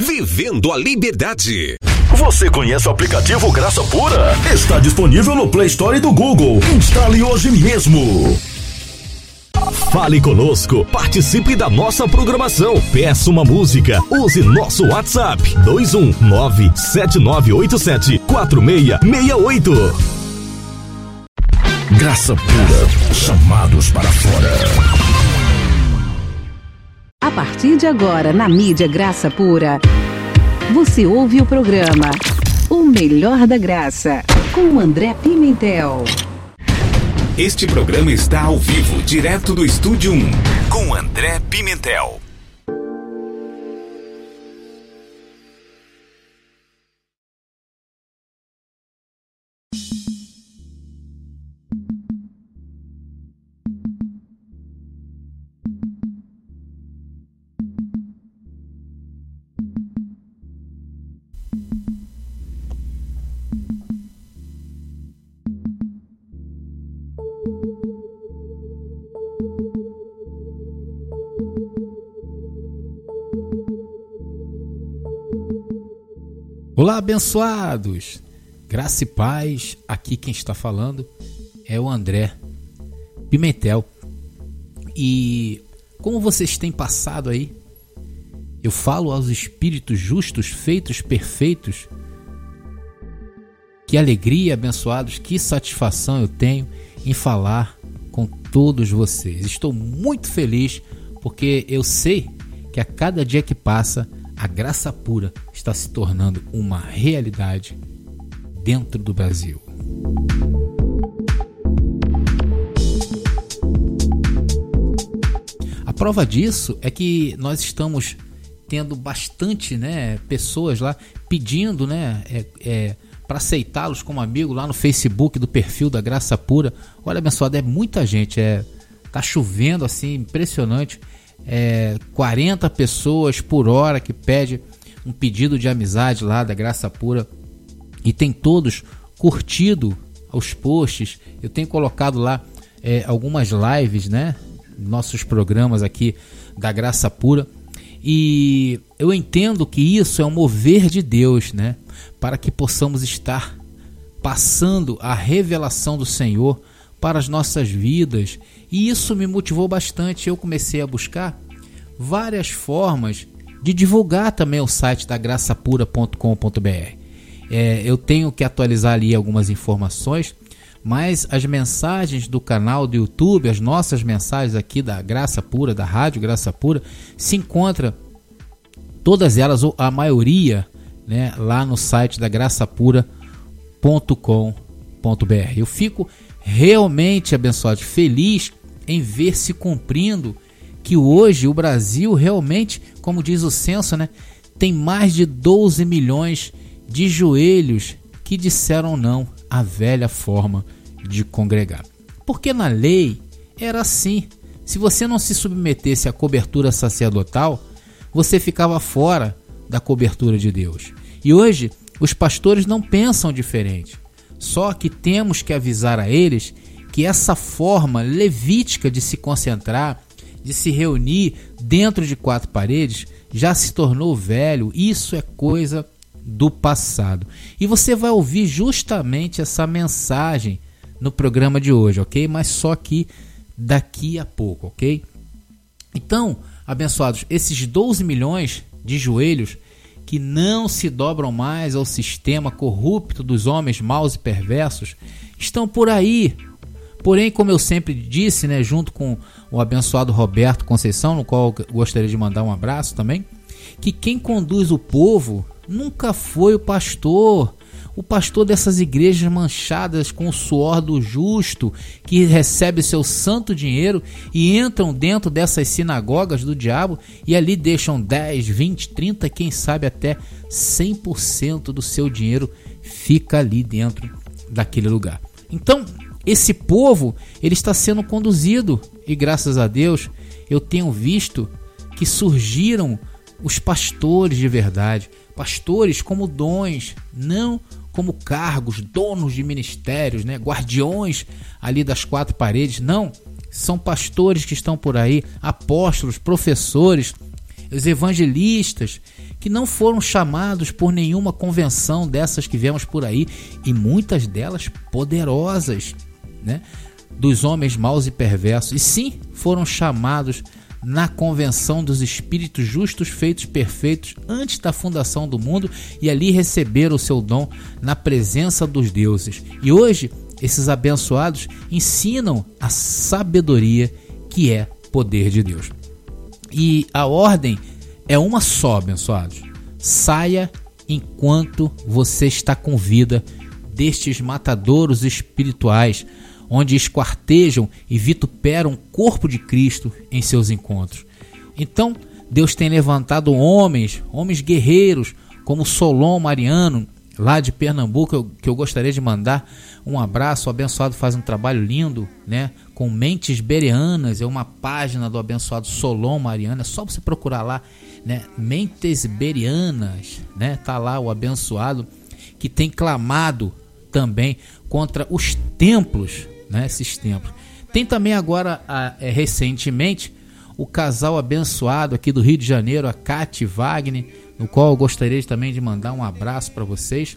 Vivendo a Liberdade. Você conhece o aplicativo Graça Pura? Está disponível no Play Store do Google. Instale hoje mesmo. Fale conosco, participe da nossa programação, peça uma música, use nosso WhatsApp 21979874668. Graça Pura, chamados para fora. A partir de agora, na mídia Graça Pura, você ouve o programa O Melhor da Graça, com André Pimentel. Este programa está ao vivo, direto do Estúdio 1, com André Pimentel. Olá, abençoados! Graça e paz, aqui quem está falando é o André Pimentel. E como vocês têm passado aí? Eu falo aos espíritos justos, feitos perfeitos. Que alegria, abençoados, que satisfação eu tenho em falar com todos vocês. Estou muito feliz porque eu sei que a cada dia que passa a graça pura está se tornando uma realidade dentro do Brasil. A prova disso é que nós estamos tendo bastante né, pessoas lá pedindo né, é, é, para aceitá-los como amigo lá no Facebook do perfil da Graça Pura. Olha, abençoado, é muita gente, é tá chovendo assim, impressionante é, 40 pessoas por hora que pede um pedido de amizade lá da Graça Pura e tem todos curtido os posts. Eu tenho colocado lá é, algumas lives, né? Nossos programas aqui da Graça Pura. E eu entendo que isso é um mover de Deus, né? Para que possamos estar passando a revelação do Senhor para as nossas vidas. E isso me motivou bastante. Eu comecei a buscar várias formas de divulgar também o site da graçapura.com.br. É, eu tenho que atualizar ali algumas informações, mas as mensagens do canal do YouTube, as nossas mensagens aqui da Graça Pura, da Rádio Graça Pura, se encontra todas elas, ou a maioria, né, lá no site da graçapura.com.br. Eu fico realmente abençoado, feliz em ver se cumprindo que hoje o Brasil realmente, como diz o censo, né, tem mais de 12 milhões de joelhos que disseram não à velha forma de congregar. Porque na lei era assim. Se você não se submetesse à cobertura sacerdotal, você ficava fora da cobertura de Deus. E hoje os pastores não pensam diferente. Só que temos que avisar a eles que essa forma levítica de se concentrar, de se reunir dentro de quatro paredes, já se tornou velho. Isso é coisa do passado. E você vai ouvir justamente essa mensagem no programa de hoje, ok? Mas só que daqui a pouco, ok? Então, abençoados, esses 12 milhões de joelhos que não se dobram mais ao sistema corrupto dos homens maus e perversos, estão por aí. Porém, como eu sempre disse, né, junto com o abençoado Roberto Conceição, no qual gostaria de mandar um abraço também, que quem conduz o povo nunca foi o pastor, o pastor dessas igrejas manchadas com o suor do justo, que recebe seu santo dinheiro e entram dentro dessas sinagogas do diabo e ali deixam 10, 20, 30, quem sabe até 100% do seu dinheiro fica ali dentro daquele lugar. Então, esse povo, ele está sendo conduzido e graças a Deus eu tenho visto que surgiram os pastores de verdade, pastores como dons, não como cargos, donos de ministérios, né, guardiões ali das quatro paredes, não, são pastores que estão por aí, apóstolos, professores, os evangelistas que não foram chamados por nenhuma convenção dessas que vemos por aí, e muitas delas poderosas, né? Dos homens maus e perversos, e sim foram chamados na convenção dos espíritos justos feitos perfeitos antes da fundação do mundo e ali receberam o seu dom na presença dos deuses. E hoje, esses abençoados ensinam a sabedoria que é poder de Deus. E a ordem é uma só, abençoados. Saia enquanto você está com vida destes matadouros espirituais, onde esquartejam e vituperam o corpo de Cristo em seus encontros. Então, Deus tem levantado homens, homens guerreiros, como Solon Mariano, lá de Pernambuco, que eu gostaria de mandar um abraço. O abençoado faz um trabalho lindo, né? Com Mentes Bereanas, é uma página do abençoado Solon Mariano. É só você procurar lá, né? Mentes Bereanas, né? Tá lá o abençoado que tem clamado também contra os templos, né? Esses templos. Tem também agora, é, recentemente, o casal abençoado aqui do Rio de Janeiro, a Kate Wagner, no qual eu gostaria também de mandar um abraço para vocês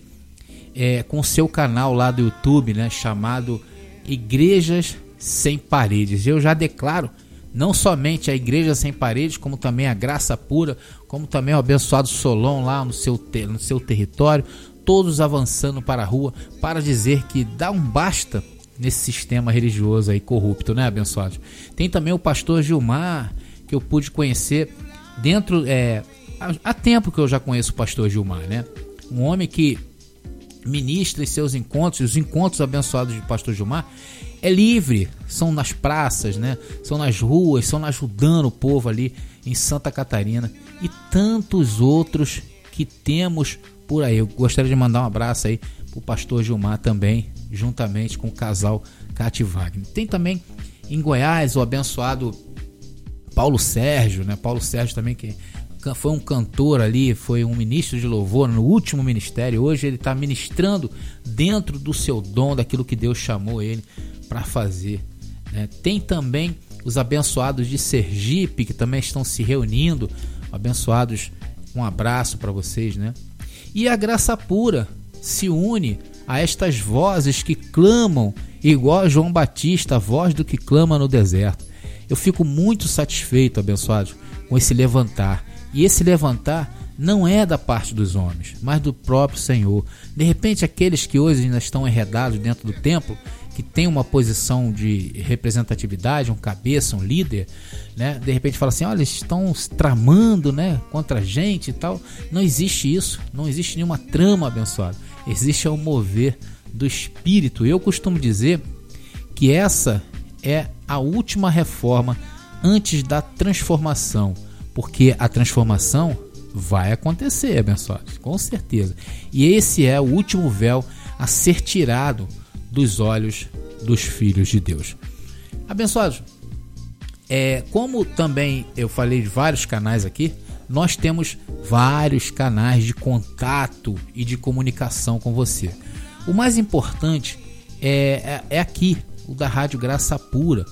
é, com seu canal lá do YouTube, né, chamado Igrejas Sem Paredes. Eu já declaro não somente a Igreja Sem Paredes, como também a Graça Pura, como também o abençoado Solon lá no seu, no seu território, todos avançando para a rua para dizer que dá um basta nesse sistema religioso aí corrupto, né, abençoados? Tem também o pastor Gilmar, que eu pude conhecer dentro. É, há tempo que eu já conheço o pastor Gilmar, né? Um homem que ministra seus encontros, os encontros abençoados de Pastor Gilmar, é livre, são nas praças, né? São nas ruas, são ajudando o povo ali em Santa Catarina e tantos outros que temos por aí. Eu gostaria de mandar um abraço aí pro pastor Gilmar também, juntamente com o casal Cate Wagner. Tem também em Goiás o abençoado Paulo Sérgio, né? Paulo Sérgio também que foi um cantor ali, foi um ministro de louvor no último ministério. Hoje ele está ministrando dentro do seu dom, daquilo que Deus chamou ele para fazer. Né? Tem também os abençoados de Sergipe que também estão se reunindo. Abençoados, um abraço para vocês, né? E a graça pura se une a estas vozes que clamam, igual a João Batista, a voz do que clama no deserto. Eu fico muito satisfeito, abençoados, com esse levantar e esse levantar não é da parte dos homens, mas do próprio Senhor. De repente, aqueles que hoje ainda estão enredados dentro do templo, que tem uma posição de representatividade, um cabeça, um líder, né? De repente fala assim, olha, eles estão tramando, né, contra a gente e tal. Não existe isso, não existe nenhuma trama abençoada. Existe o mover do espírito. Eu costumo dizer que essa é a última reforma antes da transformação porque a transformação vai acontecer, abençoados, com certeza. E esse é o último véu a ser tirado dos olhos dos filhos de Deus. Abençoados, é, como também eu falei de vários canais aqui, nós temos vários canais de contato e de comunicação com você. O mais importante é, é, é aqui, o da Rádio Graça Pura,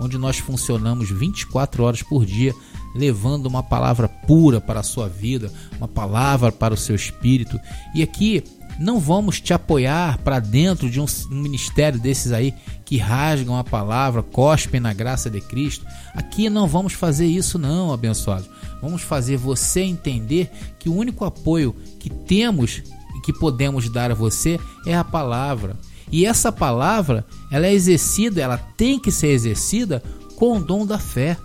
onde nós funcionamos 24 horas por dia levando uma palavra pura para a sua vida, uma palavra para o seu espírito. E aqui não vamos te apoiar para dentro de um ministério desses aí que rasgam a palavra, cospem na graça de Cristo. Aqui não vamos fazer isso não, abençoados. Vamos fazer você entender que o único apoio que temos e que podemos dar a você é a palavra. E essa palavra, ela é exercida, ela tem que ser exercida com o dom da fé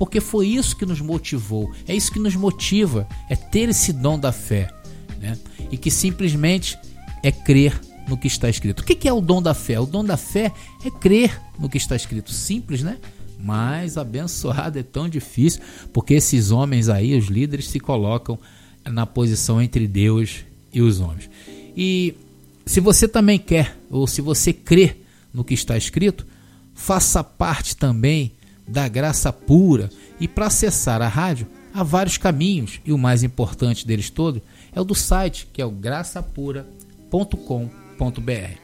porque foi isso que nos motivou, é isso que nos motiva, é ter esse dom da fé, né? E que simplesmente é crer no que está escrito. O que é o dom da fé? O dom da fé é crer no que está escrito. Simples, né? Mas abençoado é tão difícil, porque esses homens aí, os líderes, se colocam na posição entre Deus e os homens. E se você também quer, ou se você crê no que está escrito, faça parte também da graça pura. E para acessar a rádio, há vários caminhos, e o mais importante deles todo é o do site, que é o graçapura.com.br.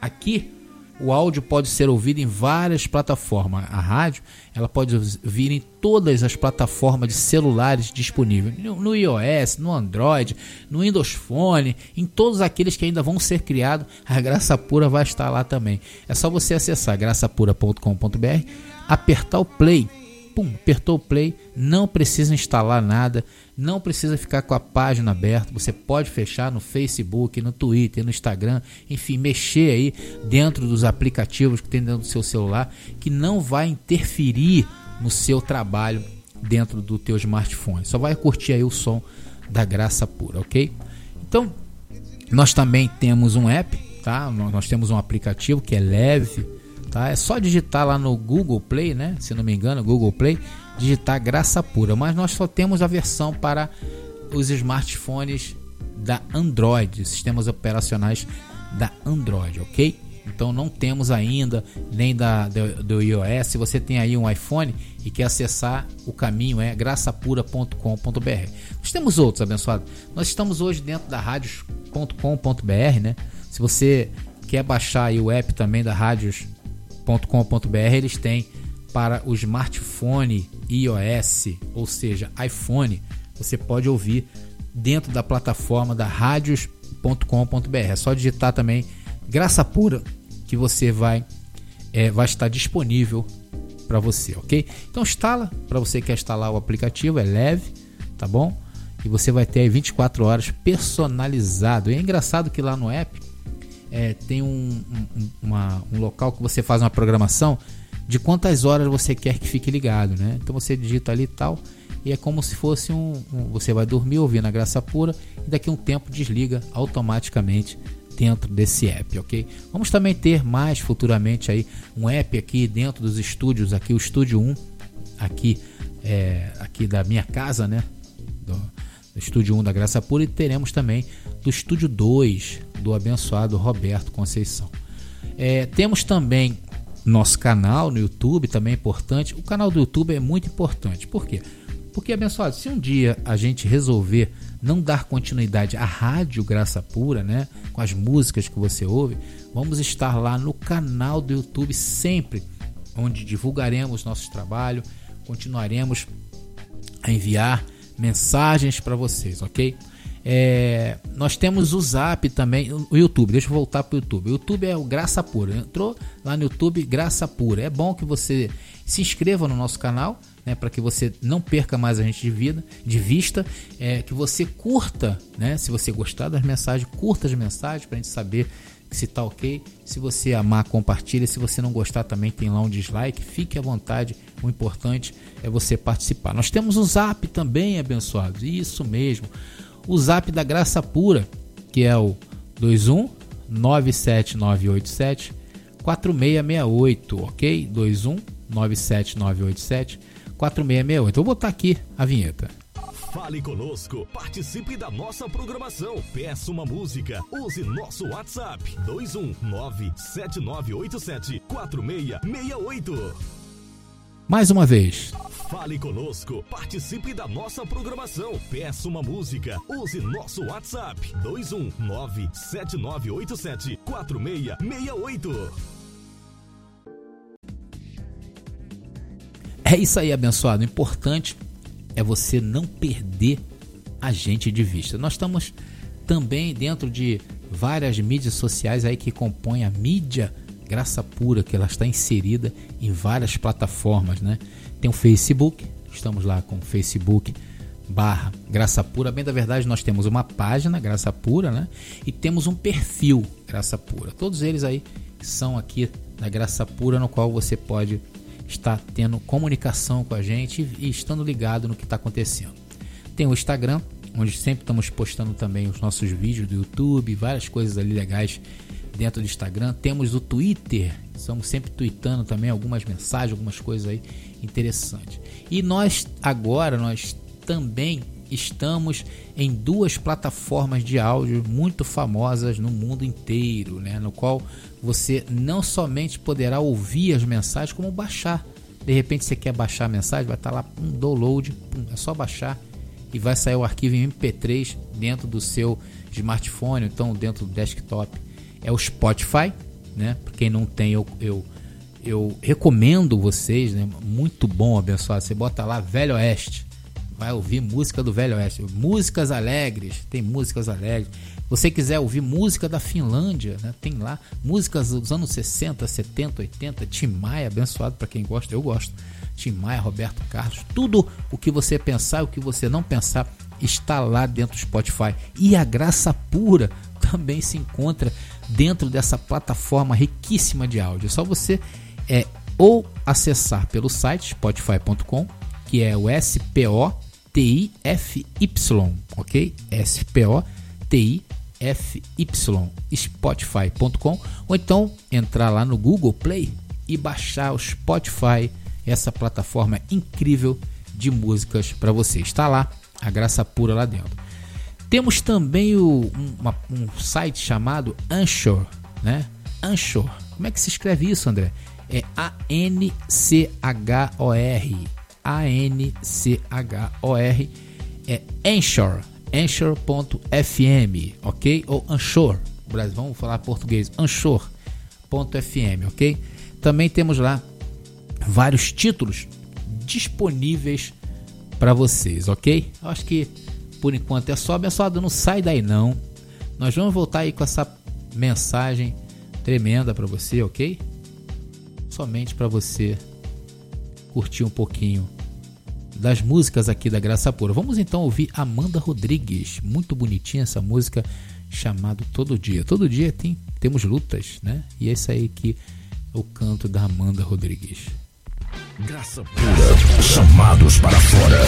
Aqui o áudio pode ser ouvido em várias plataformas. A rádio ela pode vir em todas as plataformas de celulares disponíveis, no iOS, no Android, no Windows Phone, em todos aqueles que ainda vão ser criados, a Graça Pura vai estar lá também. É só você acessar graçapura.com.br, apertar o play pum, apertou o play, não precisa instalar nada, não precisa ficar com a página aberta, você pode fechar no Facebook, no Twitter, no Instagram, enfim, mexer aí dentro dos aplicativos que tem dentro do seu celular, que não vai interferir no seu trabalho dentro do teu smartphone. Só vai curtir aí o som da graça pura, ok? Então, nós também temos um app, tá? Nós temos um aplicativo que é leve, Tá? É só digitar lá no Google Play, né? Se não me engano, Google Play, digitar Graça Pura. Mas nós só temos a versão para os smartphones da Android, sistemas operacionais da Android, ok? Então não temos ainda nem da do, do, iOS. Se você tem aí um iPhone e quer acessar, o caminho é graçapura.com.br. Nós temos outros, abençoado. Nós estamos hoje dentro da radios.com.br, né? Se você quer baixar o app também da Rádios .com.br eles têm para o smartphone iOS, ou seja, iPhone, você pode ouvir dentro da plataforma da radios.com.br. É só digitar também Graça Pura que você vai é, vai estar disponível para você, ok? Então instala para você que quer instalar o aplicativo, é leve, tá bom? E você vai ter aí 24 horas personalizado. E é engraçado que lá no app é, tem um, um, uma, um local que você faz uma programação de quantas horas você quer que fique ligado, né? Então você digita ali tal e é como se fosse um, um, você vai dormir ouvindo a graça pura e daqui a um tempo desliga automaticamente dentro desse app, ok? Vamos também ter mais futuramente aí um app aqui dentro dos estúdios aqui o Estúdio 1 aqui é, aqui da minha casa, né? Do, do Estúdio 1 da Graça Pura e teremos também do Estúdio 2 do abençoado Roberto Conceição. É, temos também nosso canal no YouTube, também é importante. O canal do YouTube é muito importante. Por quê? Porque, abençoado, se um dia a gente resolver não dar continuidade à rádio Graça Pura, né, com as músicas que você ouve, vamos estar lá no canal do YouTube sempre, onde divulgaremos nosso trabalho, continuaremos a enviar mensagens para vocês, ok? É, nós temos o Zap também, o YouTube. Deixa eu voltar para o YouTube. O YouTube é o Graça Pura. Entrou lá no YouTube, Graça Pura. É bom que você se inscreva no nosso canal, né, para que você não perca mais a gente de vida, de vista, é, que você curta, né, se você gostar das mensagens, curta as mensagens para a gente saber se tá ok. Se você amar, compartilha. Se você não gostar, também tem lá um dislike. Fique à vontade. O importante é você participar. Nós temos o Zap também, abençoados. Isso mesmo o zap da Graça Pura, que é o 21 97987 4668, ok? 21 97987 4668. Vou botar aqui a vinheta. Fale conosco, participe da nossa programação, peça uma música, use nosso WhatsApp 219 7987 4668. Mais uma vez. Fale conosco, participe da nossa programação, peça uma música, use nosso WhatsApp 21979874668. É isso aí, abençoado. O importante é você não perder a gente de vista. Nós estamos também dentro de várias mídias sociais aí que compõem a mídia Graça Pura, que ela está inserida em várias plataformas, né? Tem o Facebook, estamos lá com o Facebook barra Graça Pura. Bem da verdade, nós temos uma página Graça Pura, né? E temos um perfil Graça Pura. Todos eles aí são aqui da Graça Pura, no qual você pode estar tendo comunicação com a gente e estando ligado no que está acontecendo. Tem o Instagram, onde sempre estamos postando também os nossos vídeos do YouTube, várias coisas ali legais dentro do Instagram. Temos o Twitter, estamos sempre tweetando também algumas mensagens, algumas coisas aí interessantes. E nós agora nós também estamos em duas plataformas de áudio muito famosas no mundo inteiro, né? no qual você não somente poderá ouvir as mensagens, como baixar. De repente você quer baixar a mensagem, vai estar lá um download, é só baixar e vai sair o arquivo em MP3 dentro do seu smartphone, então dentro do desktop é o Spotify, né? Pra quem não tem, eu, eu, eu recomendo vocês, né? Muito bom, abençoado. Você bota lá Velho Oeste, vai ouvir música do Velho Oeste, músicas alegres, tem músicas alegres. Você quiser ouvir música da Finlândia, né? tem lá músicas dos anos 60, 70, 80, Tim Maia, abençoado para quem gosta, eu gosto. Tim Maia, Roberto Carlos, tudo o que você pensar, o que você não pensar está lá dentro do Spotify. E a graça pura também se encontra dentro dessa plataforma riquíssima de áudio. É só você é ou acessar pelo site spotify.com, que é o S P O T I F Y, OK? S P O T I F Y spotify.com ou então entrar lá no Google Play e baixar o Spotify, essa plataforma incrível de músicas para você. Está lá a graça pura lá dentro. Temos também o, uma, um site chamado Anchor, né? Anchor. Como é que se escreve isso, André? É A-N-C-H-O-R. A-N-C-H-O-R. É Anchor. Anchor.fm, ok? Ou Anchor. Vamos falar português. Anchor.fm, ok? Também temos lá vários títulos disponíveis para vocês, ok? Eu acho que por enquanto é só. Abençoado, não sai daí não. Nós vamos voltar aí com essa mensagem tremenda para você, ok? Somente para você curtir um pouquinho das músicas aqui da Graça Pura. Vamos então ouvir Amanda Rodrigues. Muito bonitinha essa música chamado Todo Dia. Todo dia tem temos lutas, né? E esse aí que é o canto da Amanda Rodrigues. Graça Pura, chamados para fora.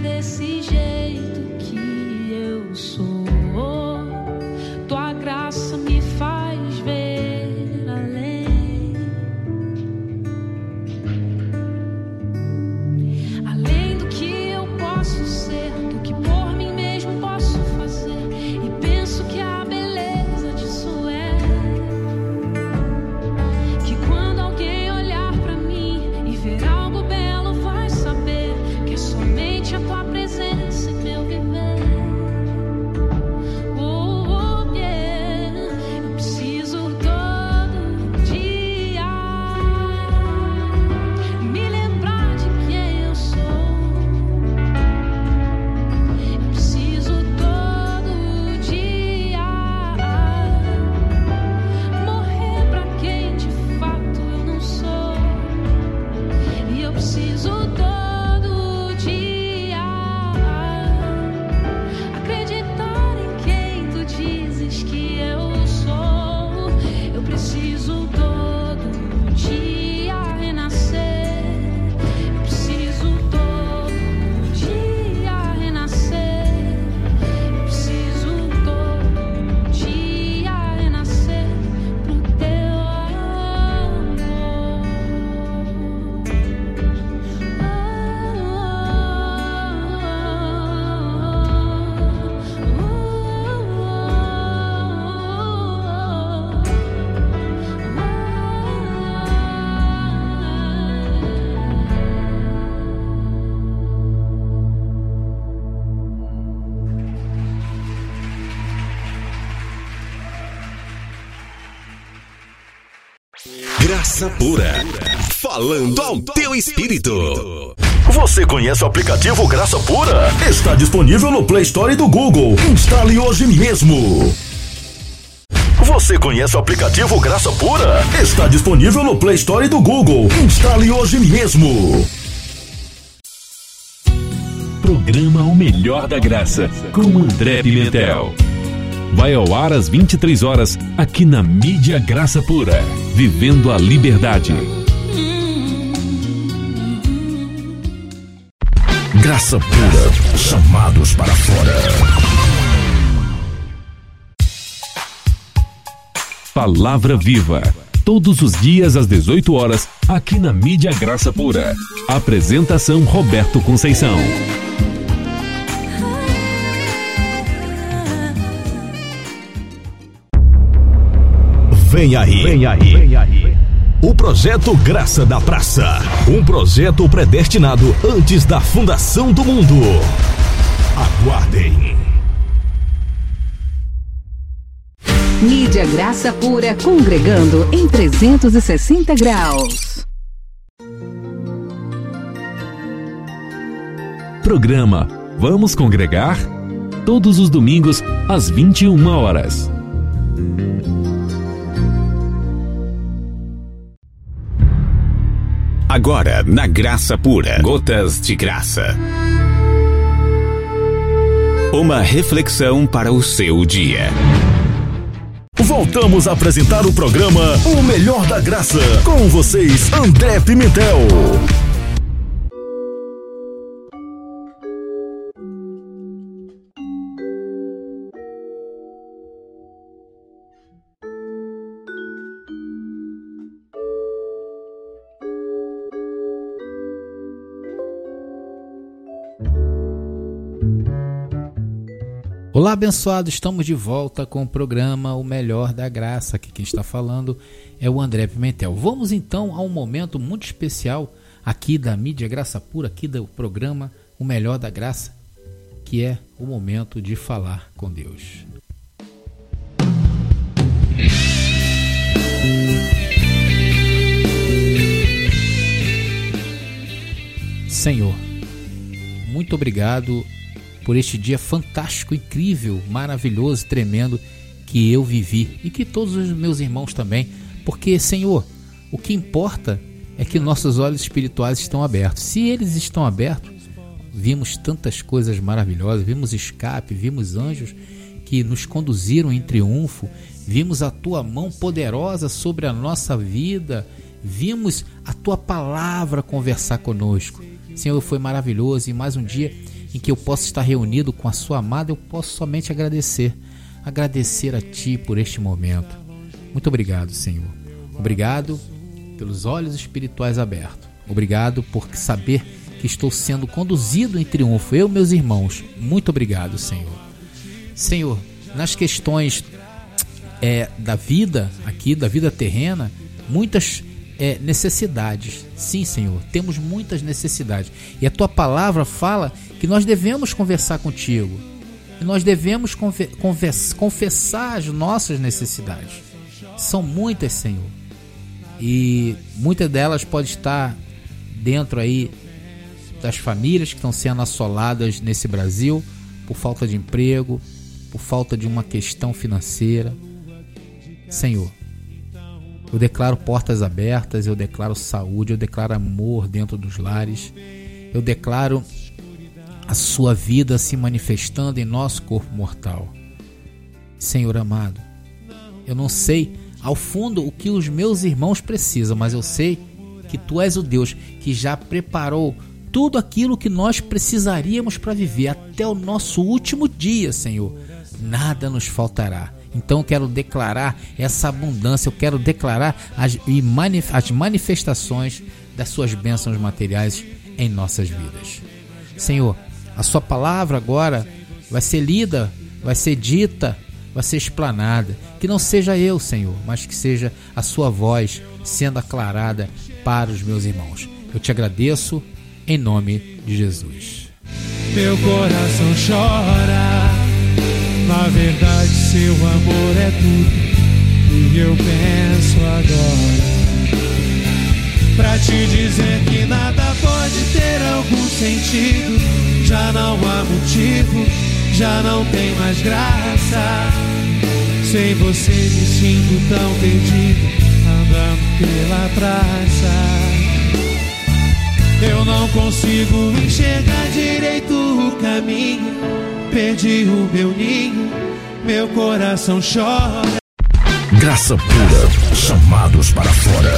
desse jeito que eu sou. Graça pura. Falando ao teu espírito. Você conhece o aplicativo Graça Pura? Está disponível no Play Store do Google. Instale hoje mesmo. Você conhece o aplicativo Graça Pura? Está disponível no Play Store do Google. Instale hoje mesmo. Programa O Melhor da Graça, com André Pimentel. Vai ao ar às 23 horas, aqui na Mídia Graça Pura. Vivendo a liberdade. Graça Pura, chamados para fora. Palavra Viva. Todos os dias às 18 horas, aqui na Mídia Graça Pura. Apresentação Roberto Conceição. Vem aí. Vem aí. Vem aí. O projeto Graça da Praça. Um projeto predestinado antes da fundação do mundo. Aguardem. Mídia Graça Pura congregando em 360 graus. Programa Vamos Congregar? Todos os domingos, às 21 horas. Agora, na Graça Pura. Gotas de Graça. Uma reflexão para o seu dia. Voltamos a apresentar o programa O Melhor da Graça. Com vocês, André Pimentel. Olá, abençoado, estamos de volta com o programa O Melhor da Graça. Aqui quem está falando é o André Pimentel. Vamos então a um momento muito especial aqui da mídia Graça Pura, aqui do programa O Melhor da Graça, que é o momento de falar com Deus. Senhor, muito obrigado por este dia fantástico, incrível, maravilhoso, tremendo que eu vivi e que todos os meus irmãos também, porque, Senhor, o que importa é que nossos olhos espirituais estão abertos. Se eles estão abertos, vimos tantas coisas maravilhosas, vimos escape, vimos anjos que nos conduziram em triunfo, vimos a tua mão poderosa sobre a nossa vida, vimos a tua palavra conversar conosco. Senhor, foi maravilhoso e mais um dia em que eu possa estar reunido com a sua amada, eu posso somente agradecer. Agradecer a Ti por este momento. Muito obrigado, Senhor. Obrigado pelos olhos espirituais abertos. Obrigado por saber que estou sendo conduzido em triunfo, eu e meus irmãos. Muito obrigado, Senhor. Senhor, nas questões é, da vida aqui, da vida terrena, muitas é, necessidades. Sim, Senhor, temos muitas necessidades. E a tua palavra fala que nós devemos conversar contigo. E nós devemos confessar as nossas necessidades. São muitas, Senhor. E muitas delas podem estar dentro aí das famílias que estão sendo assoladas nesse Brasil por falta de emprego, por falta de uma questão financeira. Senhor, eu declaro portas abertas, eu declaro saúde, eu declaro amor dentro dos lares. Eu declaro a sua vida se manifestando em nosso corpo mortal. Senhor amado, eu não sei ao fundo o que os meus irmãos precisam, mas eu sei que tu és o Deus que já preparou tudo aquilo que nós precisaríamos para viver até o nosso último dia, Senhor. Nada nos faltará. Então eu quero declarar essa abundância, eu quero declarar as, as manifestações das suas bênçãos materiais em nossas vidas. Senhor, a sua palavra agora vai ser lida, vai ser dita, vai ser explanada. Que não seja eu, Senhor, mas que seja a sua voz sendo aclarada para os meus irmãos. Eu te agradeço em nome de Jesus. Meu coração chora na verdade, seu amor é tudo. E eu penso agora Pra te dizer que nada pode ter algum sentido. Já não há motivo, já não tem mais graça. Sem você me sinto tão perdido, andando pela praça. Eu não consigo enxergar direito o caminho. Perdi o meu ninho, meu coração chora. Graça pura, chamados para fora.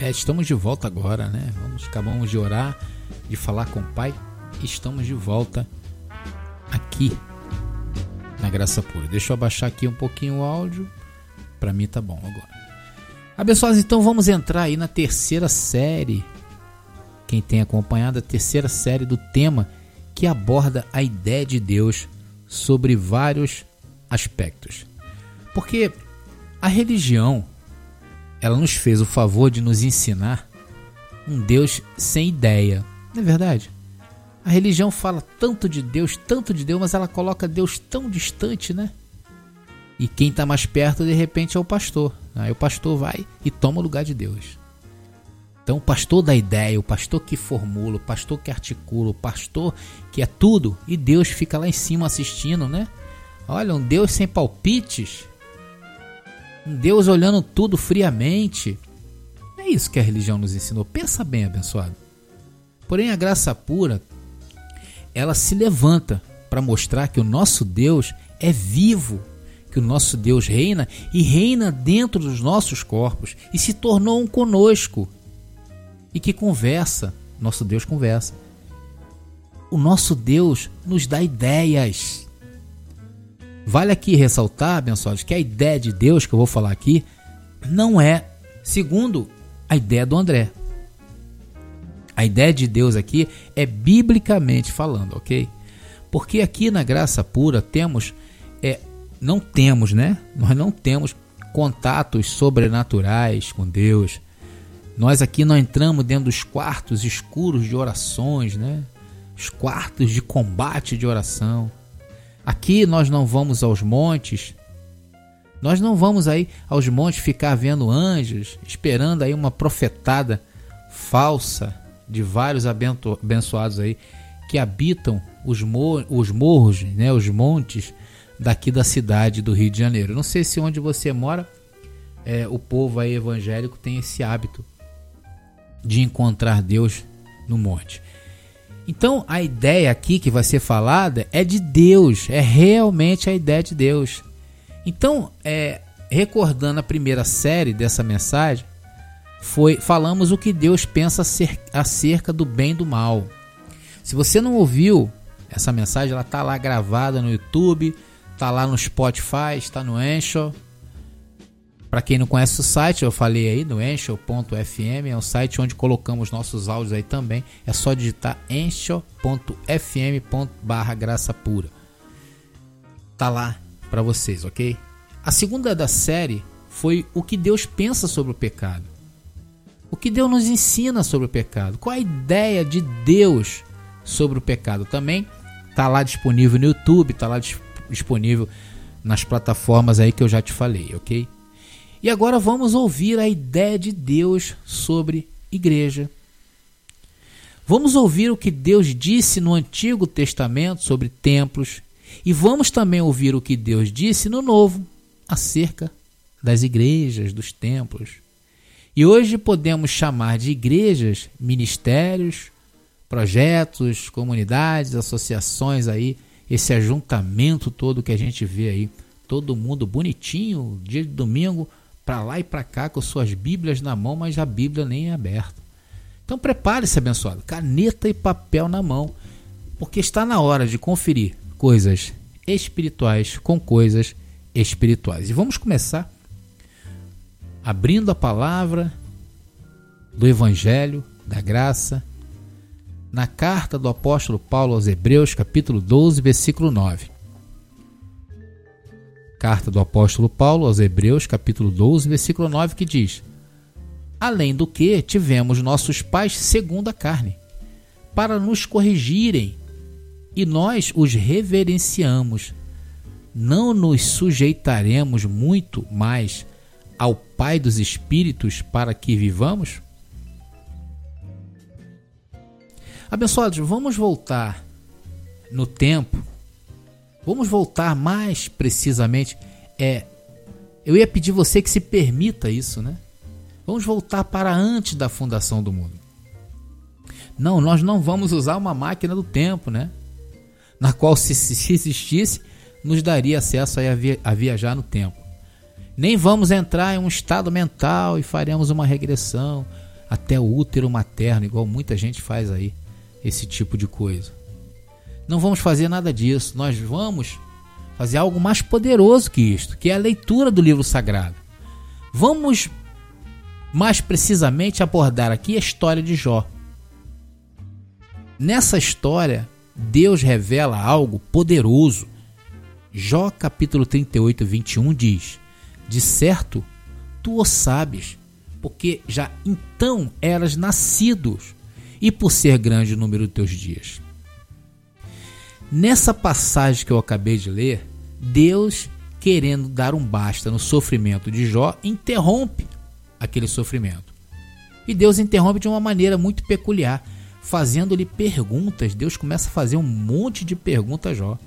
É, estamos de volta agora, né? Vamos, acabamos de orar, de falar com o Pai. Estamos de volta aqui na Graça Pura. Deixa eu abaixar aqui um pouquinho o áudio. Para mim tá bom agora. Abençoados, então vamos entrar aí na terceira série. Quem tem acompanhado a terceira série do tema que aborda a ideia de Deus sobre vários aspectos. Porque a religião ela nos fez o favor de nos ensinar um Deus sem ideia. Não é verdade? A religião fala tanto de Deus, tanto de Deus, mas ela coloca Deus tão distante, né? E quem está mais perto, de repente, é o pastor. Aí o pastor vai e toma o lugar de Deus. Então, o pastor da ideia, o pastor que formula, o pastor que articula, o pastor que é tudo, e Deus fica lá em cima assistindo, né? Olha, um Deus sem palpites, um Deus olhando tudo friamente. É isso que a religião nos ensinou. Pensa bem, abençoado. Porém, a graça pura, ela se levanta para mostrar que o nosso Deus é vivo, que o nosso Deus reina e reina dentro dos nossos corpos e se tornou um conosco e que conversa. Nosso Deus conversa. O nosso Deus nos dá ideias. Vale aqui ressaltar, abençoados, que a ideia de Deus que eu vou falar aqui não é segundo a ideia do André. A ideia de Deus aqui é biblicamente falando, ok? Porque aqui na graça pura temos, é, não temos, né? Nós não temos contatos sobrenaturais com Deus. Nós aqui não entramos dentro dos quartos escuros de orações, né? Os quartos de combate de oração. Aqui nós não vamos aos montes. Nós não vamos aí aos montes ficar vendo anjos, esperando aí uma profetada falsa de vários abençoados aí que habitam os, mor os morros, né, os montes daqui da cidade do Rio de Janeiro. Não sei se onde você mora, é, o povo aí evangélico tem esse hábito de encontrar Deus no monte. Então a ideia aqui que vai ser falada é de Deus, é realmente a ideia de Deus. Então, é, recordando a primeira série dessa mensagem, foi falamos o que Deus pensa acerca do bem e do mal. Se você não ouviu essa mensagem, ela está lá gravada no YouTube, está lá no Spotify, está no Anchor, para quem não conhece o site, eu falei aí no encho.fm, é um site onde colocamos nossos áudios aí também. É só digitar encho.fm.barra graça pura. Tá lá para vocês, ok? A segunda da série foi o que Deus pensa sobre o pecado. O que Deus nos ensina sobre o pecado. Qual a ideia de Deus sobre o pecado. Também tá lá disponível no YouTube, tá lá disponível nas plataformas aí que eu já te falei, ok? E agora vamos ouvir a ideia de Deus sobre igreja. Vamos ouvir o que Deus disse no Antigo Testamento sobre templos e vamos também ouvir o que Deus disse no Novo acerca das igrejas, dos templos. E hoje podemos chamar de igrejas, ministérios, projetos, comunidades, associações aí, esse ajuntamento todo que a gente vê aí, todo mundo bonitinho, dia de domingo, para lá e para cá com suas Bíblias na mão, mas a Bíblia nem é aberta. Então prepare-se, abençoado, caneta e papel na mão, porque está na hora de conferir coisas espirituais com coisas espirituais. E vamos começar abrindo a palavra do Evangelho da Graça na carta do apóstolo Paulo aos Hebreus, capítulo 12, versículo 9. Carta do apóstolo Paulo aos Hebreus, capítulo 12, versículo 9, que diz: Além do que tivemos nossos pais segundo a carne, para nos corrigirem, e nós os reverenciamos. não nos sujeitaremos muito mais ao Pai dos Espíritos para que vivamos? Abençoados, vamos voltar no tempo. Vamos voltar mais precisamente. É, eu ia pedir você que se permita isso, né? Vamos voltar para antes da fundação do mundo. Não, nós não vamos usar uma máquina do tempo, né? Na qual, se, se existisse, nos daria acesso a, via, a viajar no tempo. Nem vamos entrar em um estado mental e faremos uma regressão até o útero materno, igual muita gente faz aí, esse tipo de coisa. Não vamos fazer nada disso. Nós vamos fazer algo mais poderoso que isto, que é a leitura do livro sagrado. Vamos mais precisamente abordar aqui a história de Jó. Nessa história, Deus revela algo poderoso. Jó capítulo 38, 21 diz: De certo, tu o sabes, porque já então eras nascidos, e por ser grande o número de teus dias. Nessa passagem que eu acabei de ler, Deus, querendo dar um basta no sofrimento de Jó, interrompe aquele sofrimento. E Deus interrompe de uma maneira muito peculiar, fazendo-lhe perguntas. Deus começa a fazer um monte de perguntas a Jó.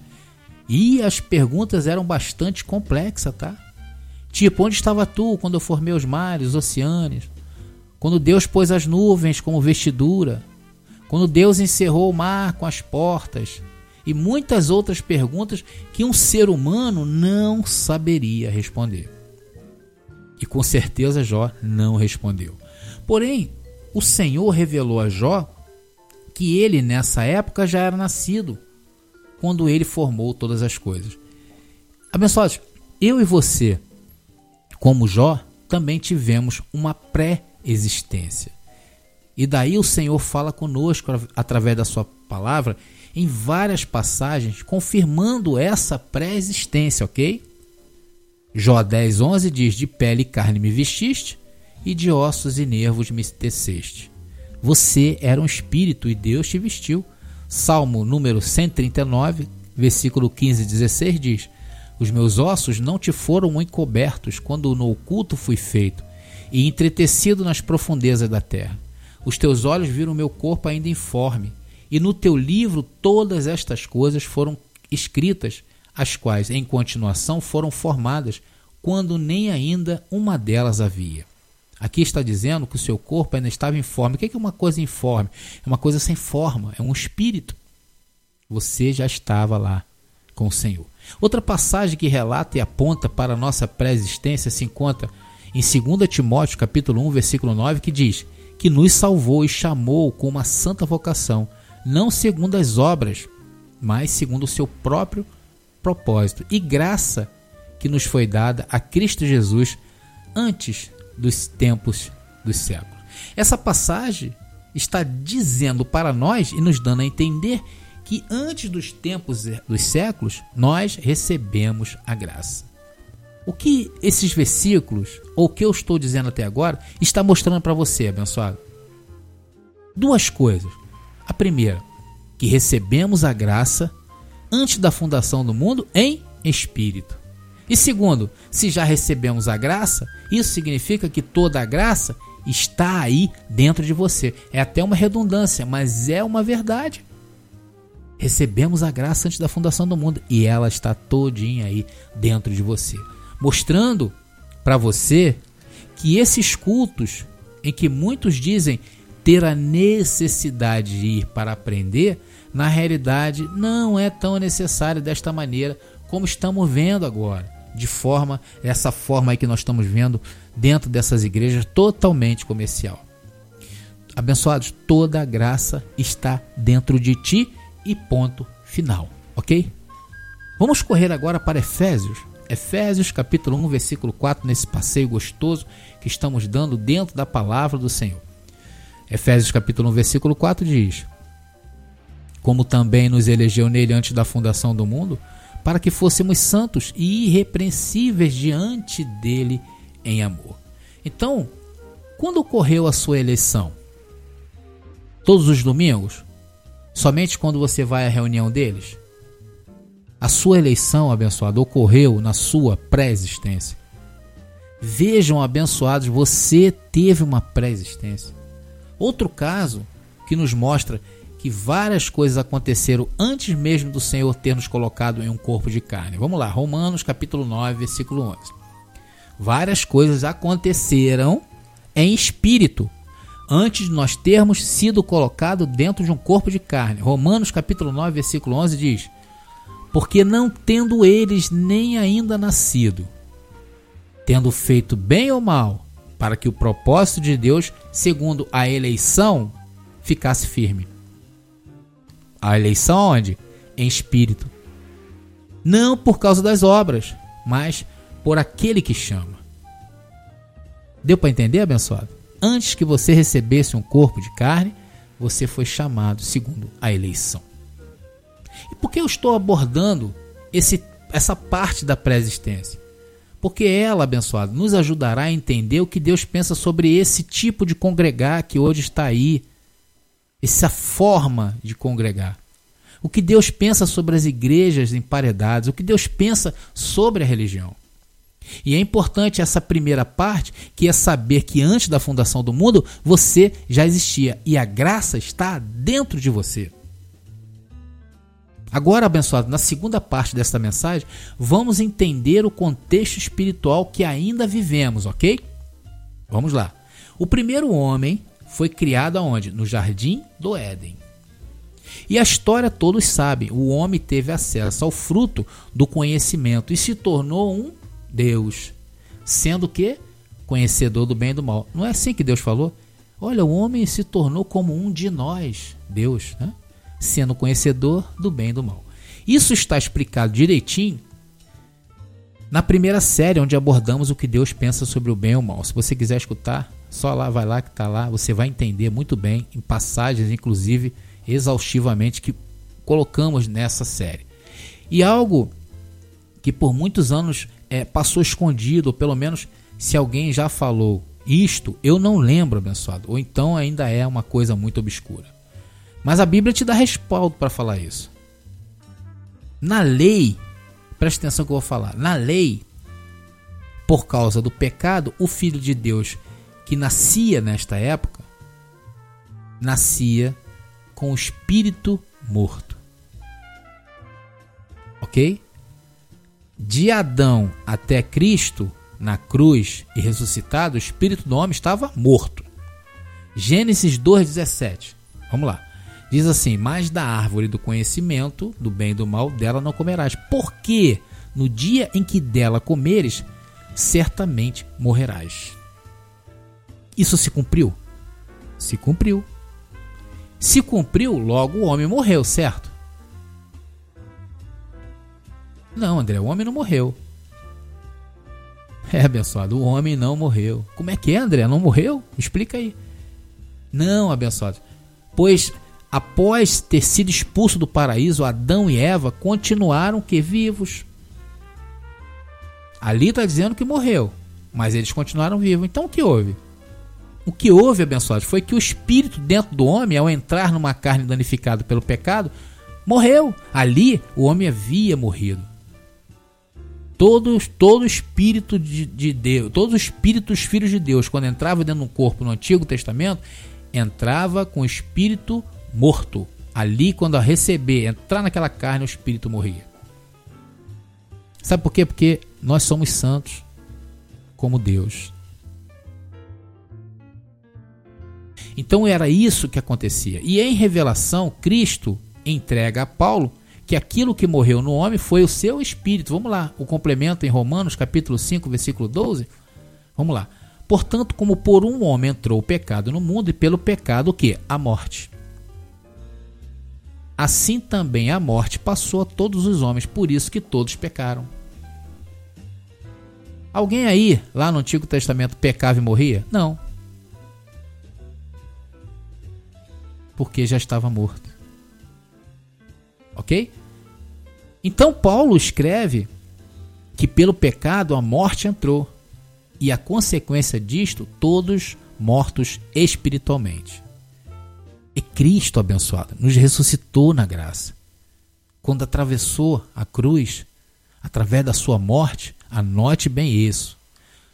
E as perguntas eram bastante complexas, tá? Tipo, onde estava tu quando eu formei os mares, os oceanos? Quando Deus pôs as nuvens como vestidura? Quando Deus encerrou o mar com as portas? e muitas outras perguntas que um ser humano não saberia responder. E com certeza Jó não respondeu. Porém, o Senhor revelou a Jó que ele nessa época já era nascido, quando ele formou todas as coisas. Abençoados, eu e você, como Jó, também tivemos uma pré-existência. E daí o Senhor fala conosco através da sua palavra em várias passagens, confirmando essa pré-existência, ok? Jó 10, 11 diz: De pele e carne me vestiste, e de ossos e nervos me teceste. Você era um espírito e Deus te vestiu. Salmo número 139, versículo 15 e 16 diz: Os meus ossos não te foram encobertos quando no oculto fui feito, e entretecido nas profundezas da terra. Os teus olhos viram meu corpo ainda informe e no teu livro todas estas coisas foram escritas, as quais em continuação foram formadas, quando nem ainda uma delas havia. Aqui está dizendo que o seu corpo ainda estava informe. O que é uma coisa informe? É uma coisa sem forma, é um espírito. Você já estava lá com o Senhor. Outra passagem que relata e aponta para a nossa pré-existência se encontra em 2 Timóteo capítulo 1, versículo 9, que diz que nos salvou e chamou com uma santa vocação, não segundo as obras, mas segundo o seu próprio propósito e graça que nos foi dada a Cristo Jesus antes dos tempos dos séculos. Essa passagem está dizendo para nós e nos dando a entender que antes dos tempos dos séculos nós recebemos a graça. O que esses versículos, ou o que eu estou dizendo até agora, está mostrando para você, abençoado? Duas coisas. A primeira, que recebemos a graça antes da fundação do mundo em espírito. E segundo, se já recebemos a graça, isso significa que toda a graça está aí dentro de você. É até uma redundância, mas é uma verdade. Recebemos a graça antes da fundação do mundo e ela está todinha aí dentro de você, mostrando para você que esses cultos em que muitos dizem ter a necessidade de ir para aprender, na realidade não é tão necessário desta maneira como estamos vendo agora, de forma essa forma aí que nós estamos vendo dentro dessas igrejas totalmente comercial. Abençoados, toda a graça está dentro de ti e ponto final, OK? Vamos correr agora para Efésios. Efésios capítulo 1, versículo 4, nesse passeio gostoso que estamos dando dentro da palavra do Senhor. Efésios capítulo 1, versículo 4 diz: Como também nos elegeu nele antes da fundação do mundo, para que fôssemos santos e irrepreensíveis diante dele em amor. Então, quando ocorreu a sua eleição? Todos os domingos? Somente quando você vai à reunião deles? A sua eleição, abençoado, ocorreu na sua pré-existência. Vejam, abençoados, você teve uma pré-existência. Outro caso que nos mostra que várias coisas aconteceram antes mesmo do Senhor ter nos colocado em um corpo de carne. Vamos lá, Romanos capítulo 9, versículo 11. Várias coisas aconteceram em espírito antes de nós termos sido colocados dentro de um corpo de carne. Romanos capítulo 9, versículo 11 diz: Porque não tendo eles nem ainda nascido, tendo feito bem ou mal, para que o propósito de Deus, segundo a eleição, ficasse firme. A eleição onde? Em espírito. Não por causa das obras, mas por aquele que chama. Deu para entender, abençoado? Antes que você recebesse um corpo de carne, você foi chamado segundo a eleição. Por que eu estou abordando esse, essa parte da pré-existência? Porque ela, abençoado, nos ajudará a entender o que Deus pensa sobre esse tipo de congregar que hoje está aí essa forma de congregar. O que Deus pensa sobre as igrejas emparedadas, o que Deus pensa sobre a religião. E é importante essa primeira parte, que é saber que antes da fundação do mundo você já existia e a graça está dentro de você. Agora, abençoado, na segunda parte desta mensagem, vamos entender o contexto espiritual que ainda vivemos, ok? Vamos lá. O primeiro homem foi criado aonde? No jardim do Éden. E a história todos sabem, o homem teve acesso ao fruto do conhecimento e se tornou um Deus, sendo que conhecedor do bem e do mal. Não é assim que Deus falou? Olha, o homem se tornou como um de nós, Deus, né? Sendo conhecedor do bem e do mal. Isso está explicado direitinho na primeira série, onde abordamos o que Deus pensa sobre o bem e o mal. Se você quiser escutar, só lá, vai lá que está lá, você vai entender muito bem, em passagens, inclusive, exaustivamente, que colocamos nessa série. E algo que por muitos anos é, passou escondido, ou pelo menos se alguém já falou isto, eu não lembro, abençoado, ou então ainda é uma coisa muito obscura. Mas a Bíblia te dá respaldo para falar isso. Na lei, preste atenção que eu vou falar, na lei, por causa do pecado, o Filho de Deus que nascia nesta época, nascia com o espírito morto. Ok? De Adão até Cristo, na cruz e ressuscitado, o espírito do homem estava morto. Gênesis 2,17. Vamos lá. Diz assim: Mas da árvore do conhecimento, do bem e do mal, dela não comerás. Porque no dia em que dela comeres, certamente morrerás. Isso se cumpriu? Se cumpriu. Se cumpriu, logo o homem morreu, certo? Não, André, o homem não morreu. É, abençoado, o homem não morreu. Como é que é, André? Não morreu? Explica aí. Não, abençoado. Pois após ter sido expulso do paraíso, Adão e Eva continuaram que vivos. Ali está dizendo que morreu, mas eles continuaram vivos. Então o que houve? O que houve, abençoados, foi que o espírito dentro do homem, ao entrar numa carne danificada pelo pecado, morreu. Ali o homem havia morrido. Todos, todo espírito de, de Deus, todos os espíritos filhos de Deus, quando entrava dentro do corpo no Antigo Testamento, entrava com o espírito morto. Ali, quando a receber, entrar naquela carne, o espírito morria. Sabe por quê? Porque nós somos santos como Deus. Então era isso que acontecia. E em revelação, Cristo entrega a Paulo que aquilo que morreu no homem foi o seu espírito. Vamos lá, o complemento em Romanos, capítulo 5, versículo 12. Vamos lá. Portanto, como por um homem entrou o pecado no mundo, e pelo pecado o que? A morte. Assim também a morte passou a todos os homens, por isso que todos pecaram. Alguém aí, lá no Antigo Testamento, pecava e morria? Não. porque já estava morto. Ok? Então Paulo escreve que pelo pecado a morte entrou e a consequência disto, todos mortos espiritualmente. E Cristo abençoado nos ressuscitou na graça. quando atravessou a cruz, através da sua morte, anote bem isso.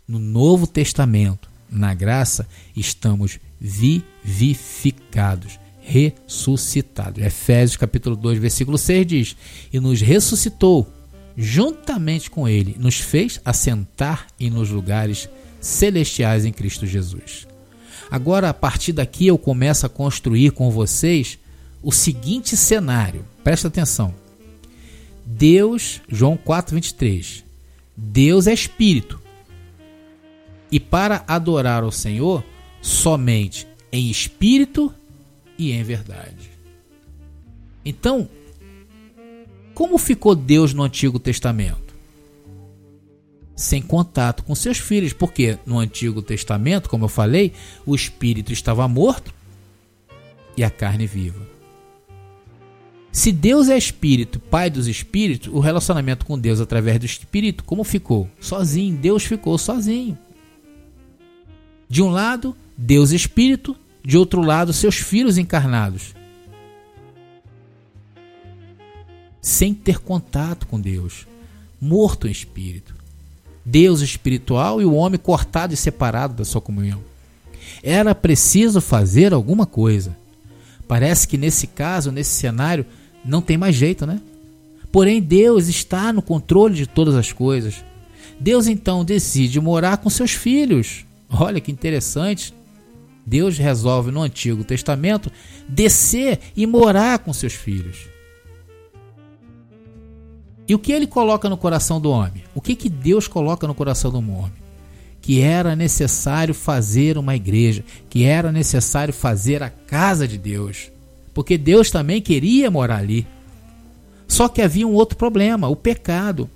No Novo Testamento, na graça, estamos vivificados, ressuscitados. Efésios capítulo 2, versículo 6 diz: "E nos ressuscitou juntamente com ele, nos fez assentar em nos lugares celestiais em Cristo Jesus." Agora, a partir daqui eu começo a construir com vocês o seguinte cenário. Presta atenção. Deus, João 4:23. Deus é espírito. E para adorar ao Senhor, somente em espírito e em verdade. Então, como ficou Deus no Antigo Testamento? Sem contato com seus filhos, porque no Antigo Testamento, como eu falei, o espírito estava morto e a carne viva. Se Deus é espírito, pai dos espíritos, o relacionamento com Deus através do espírito, como ficou? Sozinho. Deus ficou sozinho. De um lado, Deus espírito, de outro lado, seus filhos encarnados. Sem ter contato com Deus, morto em espírito. Deus espiritual e o homem cortado e separado da sua comunhão. Era preciso fazer alguma coisa. Parece que nesse caso, nesse cenário, não tem mais jeito, né? Porém, Deus está no controle de todas as coisas. Deus então decide morar com seus filhos. Olha que interessante. Deus resolve no Antigo Testamento descer e morar com seus filhos. E o que ele coloca no coração do homem? O que, que Deus coloca no coração do homem? Que era necessário fazer uma igreja, que era necessário fazer a casa de Deus. Porque Deus também queria morar ali. Só que havia um outro problema, o pecado.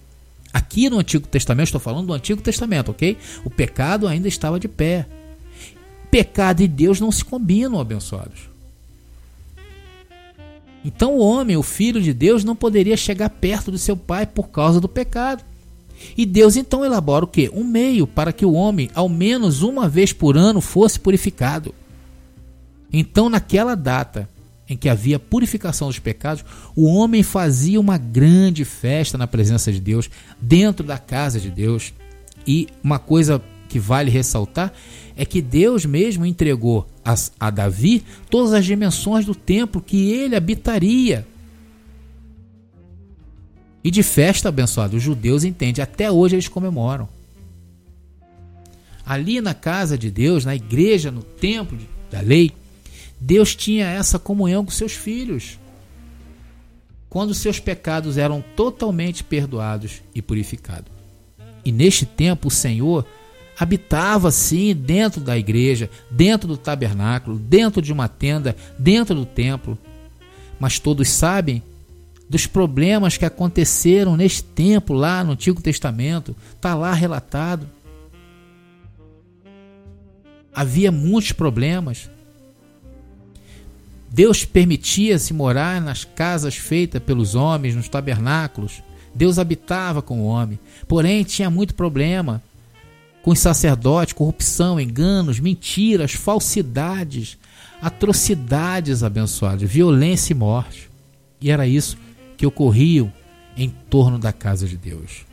Aqui no Antigo Testamento, estou falando do Antigo Testamento, ok? O pecado ainda estava de pé. Pecado e Deus não se combinam, abençoados. Então o homem, o filho de Deus, não poderia chegar perto do seu pai por causa do pecado. E Deus então elabora o que? Um meio para que o homem, ao menos uma vez por ano, fosse purificado. Então, naquela data, em que havia purificação dos pecados, o homem fazia uma grande festa na presença de Deus, dentro da casa de Deus. E uma coisa que vale ressaltar é que Deus mesmo entregou a, a Davi todas as dimensões do templo que ele habitaria. E de festa abençoada, os judeus entendem, até hoje eles comemoram. Ali na casa de Deus, na igreja, no templo da lei, Deus tinha essa comunhão com seus filhos. Quando seus pecados eram totalmente perdoados e purificados. E neste tempo o Senhor habitava sim dentro da igreja, dentro do tabernáculo, dentro de uma tenda, dentro do templo. Mas todos sabem dos problemas que aconteceram neste templo lá no Antigo Testamento, está lá relatado. Havia muitos problemas. Deus permitia-se morar nas casas feitas pelos homens, nos tabernáculos. Deus habitava com o homem. Porém, tinha muito problema com os sacerdotes, corrupção, enganos, mentiras, falsidades, atrocidades abençoadas, violência e morte. E era isso que ocorriam em torno da casa de Deus.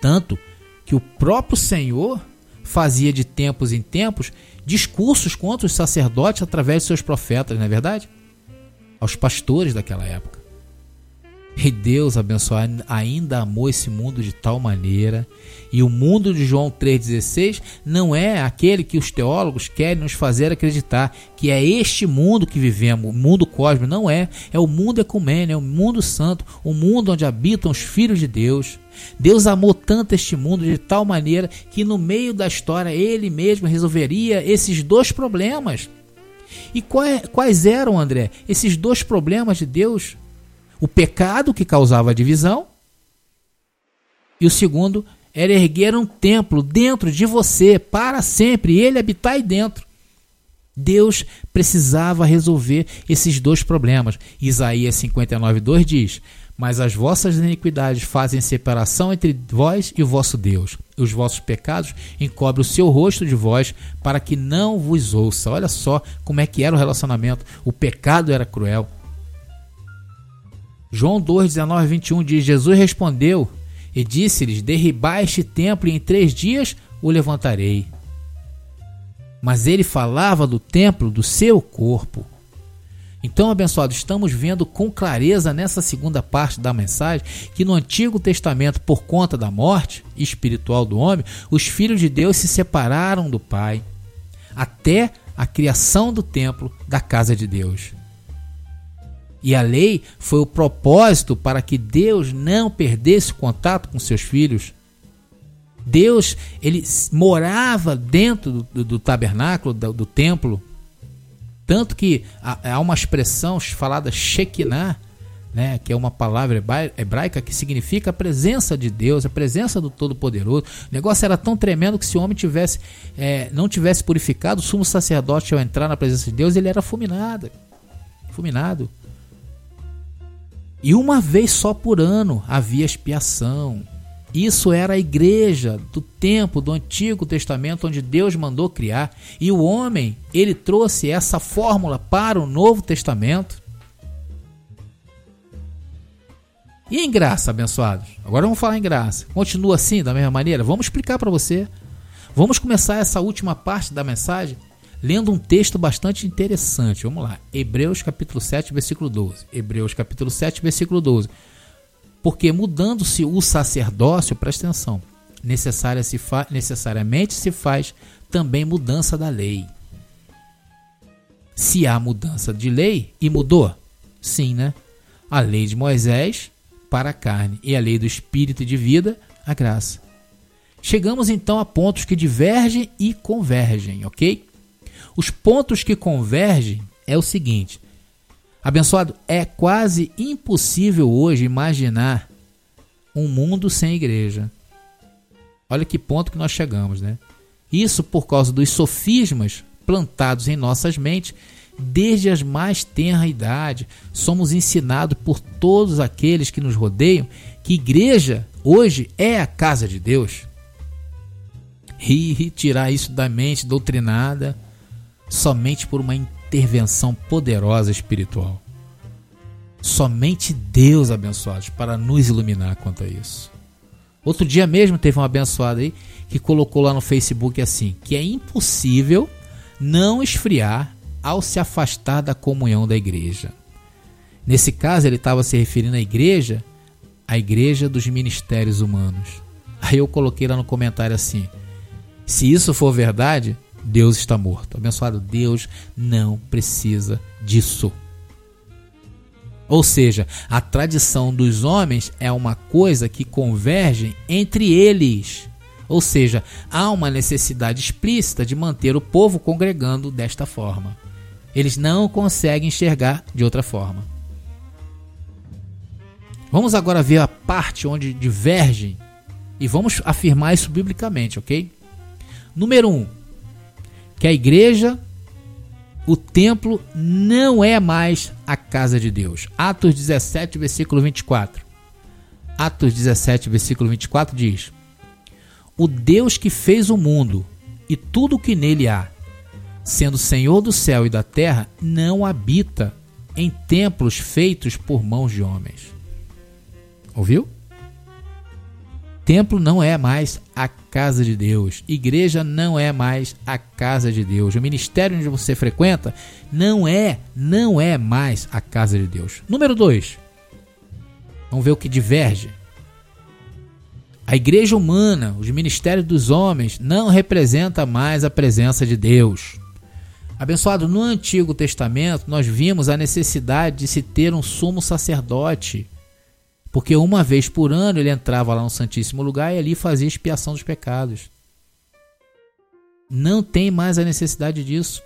Tanto que o próprio Senhor fazia de tempos em tempos discursos contra os sacerdotes através de seus profetas, não é verdade? Aos pastores daquela época. E Deus, abençoado, ainda amou esse mundo de tal maneira. E o mundo de João 3,16 não é aquele que os teólogos querem nos fazer acreditar que é este mundo que vivemos, o mundo cósmico. Não é. É o mundo ecumênio, é o mundo santo, o mundo onde habitam os filhos de Deus. Deus amou tanto este mundo de tal maneira que no meio da história ele mesmo resolveria esses dois problemas. E quais eram, André, esses dois problemas de Deus? O pecado que causava divisão, e o segundo era erguer um templo dentro de você para sempre, ele habitar aí dentro. Deus precisava resolver esses dois problemas. Isaías 59:2 diz: mas as vossas iniquidades fazem separação entre vós e o vosso Deus. Os vossos pecados encobrem o seu rosto de vós para que não vos ouça. Olha só como é que era o relacionamento. O pecado era cruel. João 2, 19 21 diz: Jesus respondeu e disse-lhes: Derribai este templo e em três dias o levantarei. Mas ele falava do templo do seu corpo. Então, abençoado, estamos vendo com clareza nessa segunda parte da mensagem que no Antigo Testamento, por conta da morte espiritual do homem, os filhos de Deus se separaram do Pai até a criação do templo da casa de Deus. E a lei foi o propósito para que Deus não perdesse contato com seus filhos. Deus, ele morava dentro do, do, do tabernáculo, do, do templo, tanto que há uma expressão falada Shekinah, né, que é uma palavra hebraica que significa a presença de Deus, a presença do Todo-Poderoso. O negócio era tão tremendo que se o homem tivesse, é, não tivesse purificado, o sumo sacerdote, ao entrar na presença de Deus, ele era fulminado. Fulminado. E uma vez só por ano havia expiação. Isso era a igreja do tempo do Antigo Testamento onde Deus mandou criar, e o homem, ele trouxe essa fórmula para o Novo Testamento. E em graça, abençoados? Agora vamos falar em graça. Continua assim, da mesma maneira? Vamos explicar para você. Vamos começar essa última parte da mensagem lendo um texto bastante interessante. Vamos lá. Hebreus capítulo 7, versículo 12. Hebreus capítulo 7, versículo 12. Porque mudando-se o sacerdócio, presta atenção, necessária se necessariamente se faz também mudança da lei. Se há mudança de lei e mudou, sim, né? A lei de Moisés para a carne e a lei do espírito de vida, a graça. Chegamos então a pontos que divergem e convergem, ok? Os pontos que convergem é o seguinte: Abençoado, é quase impossível hoje imaginar um mundo sem igreja. Olha que ponto que nós chegamos, né? Isso por causa dos sofismas plantados em nossas mentes desde as mais tenra idade. Somos ensinados por todos aqueles que nos rodeiam que igreja hoje é a casa de Deus. E tirar isso da mente doutrinada somente por uma intervenção poderosa espiritual. Somente Deus, abençoados, para nos iluminar quanto a isso. Outro dia mesmo teve um abençoado aí que colocou lá no Facebook assim: que é impossível não esfriar ao se afastar da comunhão da igreja. Nesse caso, ele estava se referindo à igreja, à igreja dos ministérios humanos. Aí eu coloquei lá no comentário assim: se isso for verdade, Deus está morto. Abençoado, Deus não precisa disso. Ou seja, a tradição dos homens é uma coisa que converge entre eles. Ou seja, há uma necessidade explícita de manter o povo congregando desta forma. Eles não conseguem enxergar de outra forma. Vamos agora ver a parte onde divergem e vamos afirmar isso biblicamente, ok? Número 1. Um, que a igreja, o templo, não é mais a casa de Deus. Atos 17, versículo 24. Atos 17, versículo 24 diz: O Deus que fez o mundo e tudo o que nele há, sendo Senhor do céu e da terra, não habita em templos feitos por mãos de homens. Ouviu? Templo não é mais a casa de Deus. Igreja não é mais a casa de Deus. O ministério onde você frequenta não é, não é mais a casa de Deus. Número 2. Vamos ver o que diverge. A igreja humana, os ministérios dos homens, não representa mais a presença de Deus. Abençoado, no Antigo Testamento nós vimos a necessidade de se ter um sumo sacerdote porque uma vez por ano ele entrava lá no Santíssimo Lugar e ali fazia expiação dos pecados. Não tem mais a necessidade disso.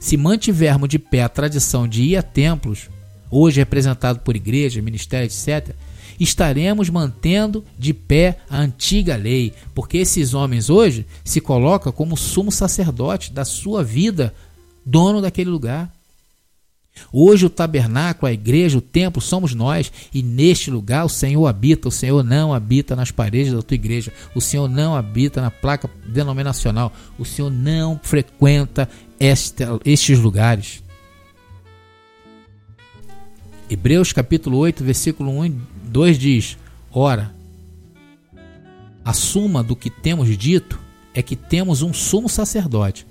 Se mantivermos de pé a tradição de ir a templos, hoje representado por igreja, ministério, etc., estaremos mantendo de pé a antiga lei, porque esses homens hoje se colocam como sumo sacerdote da sua vida, dono daquele lugar. Hoje o tabernáculo, a igreja, o templo somos nós, e neste lugar o Senhor habita. O Senhor não habita nas paredes da tua igreja, o Senhor não habita na placa denominacional, o Senhor não frequenta este, estes lugares. Hebreus capítulo 8, versículo 1 e 2 diz: Ora, a suma do que temos dito é que temos um sumo sacerdote,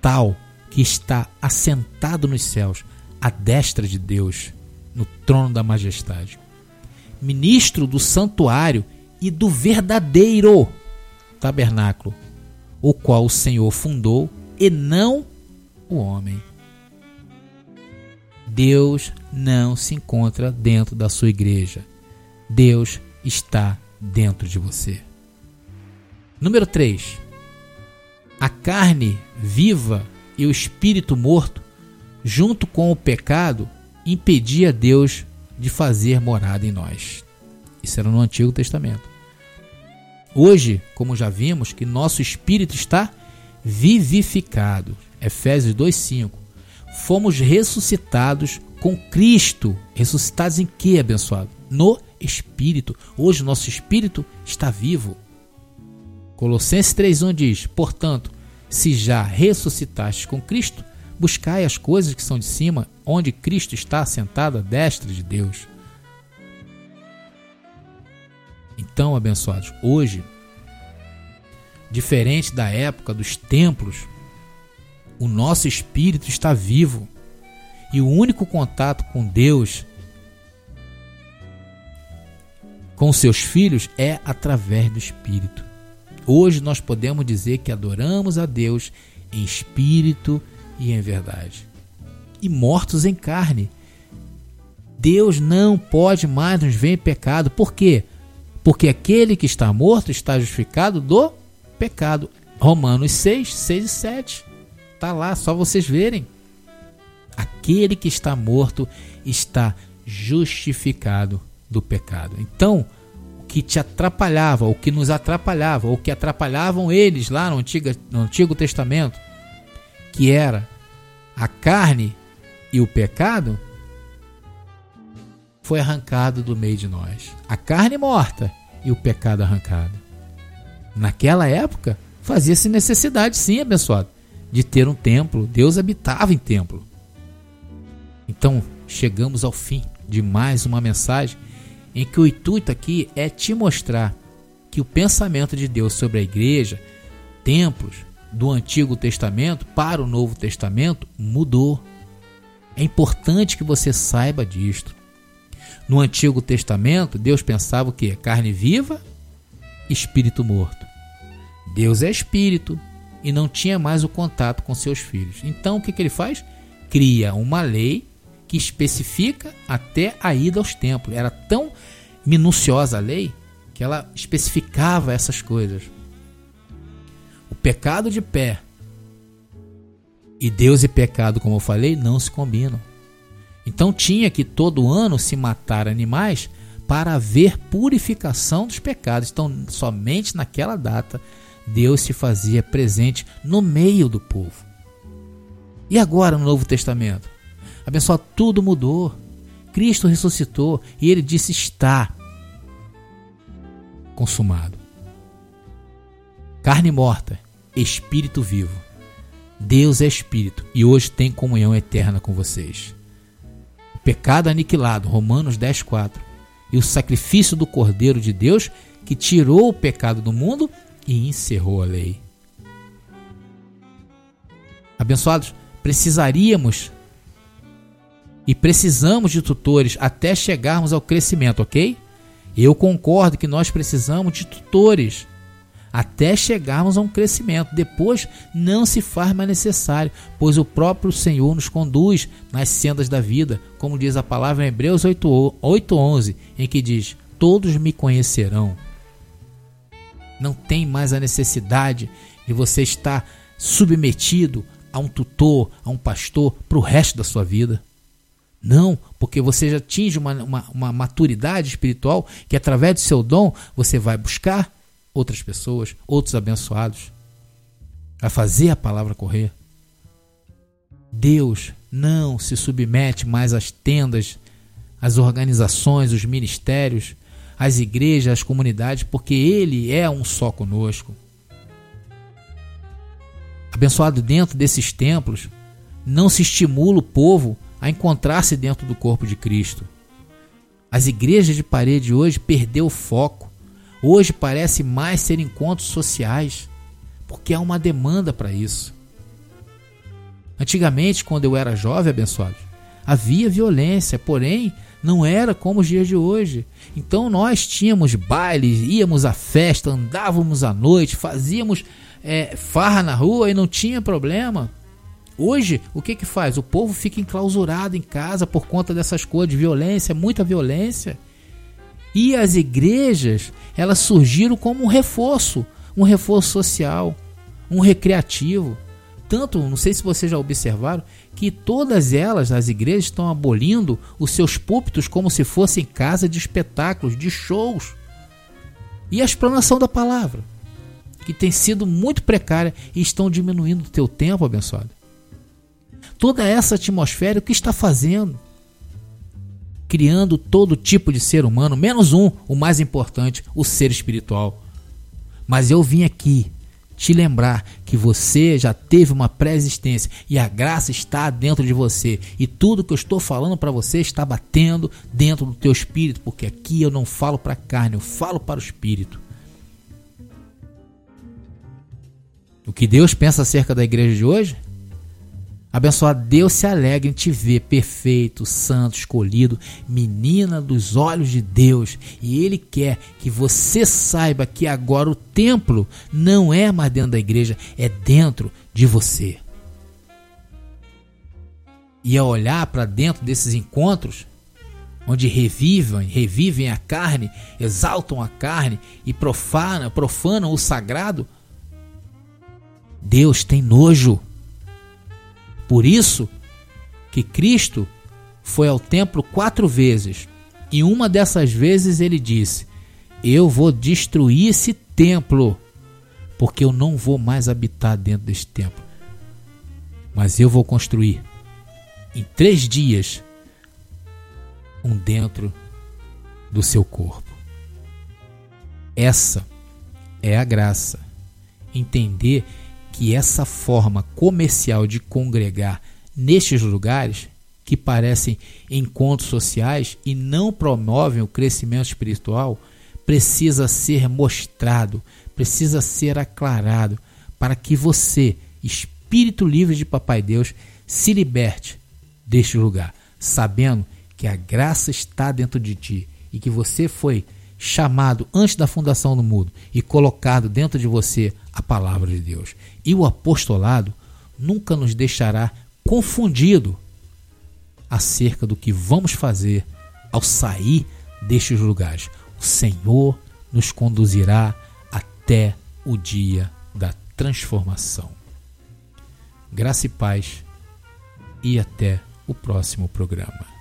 tal que está assentado nos céus, à destra de Deus, no trono da majestade, ministro do santuário e do verdadeiro tabernáculo, o qual o Senhor fundou e não o homem. Deus não se encontra dentro da sua igreja. Deus está dentro de você. Número 3. A carne viva e o espírito morto, junto com o pecado, impedia Deus de fazer morada em nós. Isso era no Antigo Testamento. Hoje, como já vimos, que nosso espírito está vivificado. Efésios 2:5. Fomos ressuscitados com Cristo. Ressuscitados em que, abençoado? No espírito. Hoje nosso espírito está vivo. Colossenses 3:1 diz: "Portanto, se já ressuscitastes com Cristo, buscai as coisas que são de cima, onde Cristo está sentado à destra de Deus." Então, abençoados, hoje, diferente da época dos templos, o nosso espírito está vivo. E o único contato com Deus, com seus filhos, é através do espírito. Hoje nós podemos dizer que adoramos a Deus em espírito e em verdade. E mortos em carne. Deus não pode mais nos ver em pecado. Por quê? Porque aquele que está morto está justificado do pecado. Romanos 6, 6 e 7. Está lá, só vocês verem. Aquele que está morto está justificado do pecado. Então, o que te atrapalhava, o que nos atrapalhava, o que atrapalhavam eles lá no Antigo, no Antigo Testamento, que era a carne e o pecado, foi arrancado do meio de nós. A carne morta e o pecado arrancado. Naquela época, fazia-se necessidade, sim, abençoado, de ter um templo. Deus habitava em templo. Então, chegamos ao fim de mais uma mensagem em que o intuito aqui é te mostrar que o pensamento de Deus sobre a igreja, templos do Antigo Testamento para o Novo Testamento mudou. É importante que você saiba disto. No Antigo Testamento, Deus pensava o que? Carne viva, espírito morto. Deus é espírito e não tinha mais o contato com seus filhos. Então o que, que ele faz? Cria uma lei que especifica até a ida aos templos. Era tão minuciosa a lei que ela especificava essas coisas. O pecado de pé e Deus e pecado, como eu falei, não se combinam. Então tinha que todo ano se matar animais para haver purificação dos pecados. Então, somente naquela data Deus se fazia presente no meio do povo. E agora no Novo Testamento? Abençoado, tudo mudou. Cristo ressuscitou e ele disse: está consumado. Carne morta, espírito vivo. Deus é espírito e hoje tem comunhão eterna com vocês. O pecado aniquilado, Romanos 10, 4. E o sacrifício do Cordeiro de Deus que tirou o pecado do mundo e encerrou a lei. Abençoados, precisaríamos e precisamos de tutores até chegarmos ao crescimento, ok? Eu concordo que nós precisamos de tutores até chegarmos a um crescimento. Depois não se faz mais necessário, pois o próprio Senhor nos conduz nas sendas da vida, como diz a palavra em Hebreus 8:11, em que diz: "Todos me conhecerão". Não tem mais a necessidade de você estar submetido a um tutor, a um pastor para o resto da sua vida. Não, porque você já atinge uma, uma, uma, maturidade espiritual que através do seu dom você vai buscar outras pessoas, outros abençoados, a fazer a palavra correr. Deus não se submete mais às tendas, às organizações, os ministérios, às igrejas, às comunidades, porque Ele é um só conosco. Abençoado dentro desses templos, não se estimula o povo a encontrar-se dentro do corpo de Cristo. As igrejas de parede hoje perdeu o foco. Hoje parece mais ser encontros sociais, porque há uma demanda para isso. Antigamente, quando eu era jovem, abençoado, havia violência, porém não era como os dias de hoje. Então nós tínhamos bailes, íamos à festa, andávamos à noite, fazíamos é, farra na rua e não tinha problema. Hoje, o que que faz? O povo fica enclausurado em casa por conta dessas coisas violência, muita violência. E as igrejas, elas surgiram como um reforço, um reforço social, um recreativo. Tanto, não sei se vocês já observaram, que todas elas, as igrejas, estão abolindo os seus púlpitos como se fossem casa de espetáculos, de shows. E a explanação da palavra, que tem sido muito precária e estão diminuindo o teu tempo, abençoado. Toda essa atmosfera, o que está fazendo? Criando todo tipo de ser humano, menos um, o mais importante, o ser espiritual. Mas eu vim aqui te lembrar que você já teve uma pré-existência e a graça está dentro de você. E tudo que eu estou falando para você está batendo dentro do teu espírito, porque aqui eu não falo para a carne, eu falo para o espírito. O que Deus pensa acerca da igreja de hoje? Abençoado Deus se alegra em te ver perfeito, santo, escolhido, menina dos olhos de Deus. E Ele quer que você saiba que agora o templo não é mais dentro da igreja, é dentro de você. E ao olhar para dentro desses encontros, onde revivem, revivem a carne, exaltam a carne e profanam, profanam o sagrado, Deus tem nojo por isso que Cristo foi ao templo quatro vezes e uma dessas vezes ele disse: Eu vou destruir esse templo, porque eu não vou mais habitar dentro desse templo, mas eu vou construir em três dias um dentro do seu corpo. Essa é a graça. Entender que essa forma comercial de congregar nestes lugares, que parecem encontros sociais e não promovem o crescimento espiritual, precisa ser mostrado, precisa ser aclarado, para que você, espírito livre de Papai Deus, se liberte deste lugar, sabendo que a graça está dentro de ti e que você foi chamado antes da fundação do mundo e colocado dentro de você a palavra de Deus. E o apostolado nunca nos deixará confundido acerca do que vamos fazer ao sair destes lugares. O Senhor nos conduzirá até o dia da transformação. Graça e paz e até o próximo programa.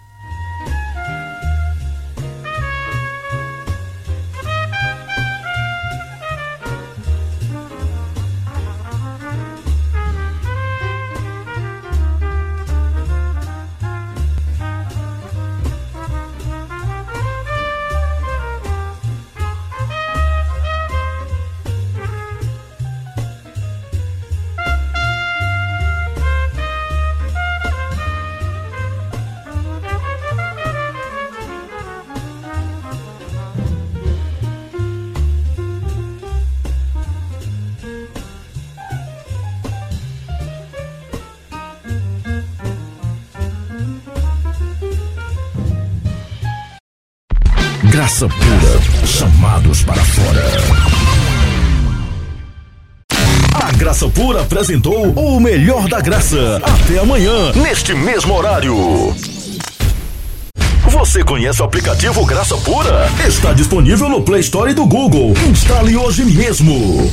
Pura apresentou o melhor da graça. Até amanhã, neste mesmo horário. Você conhece o aplicativo Graça Pura? Está disponível no Play Store do Google. Instale hoje mesmo.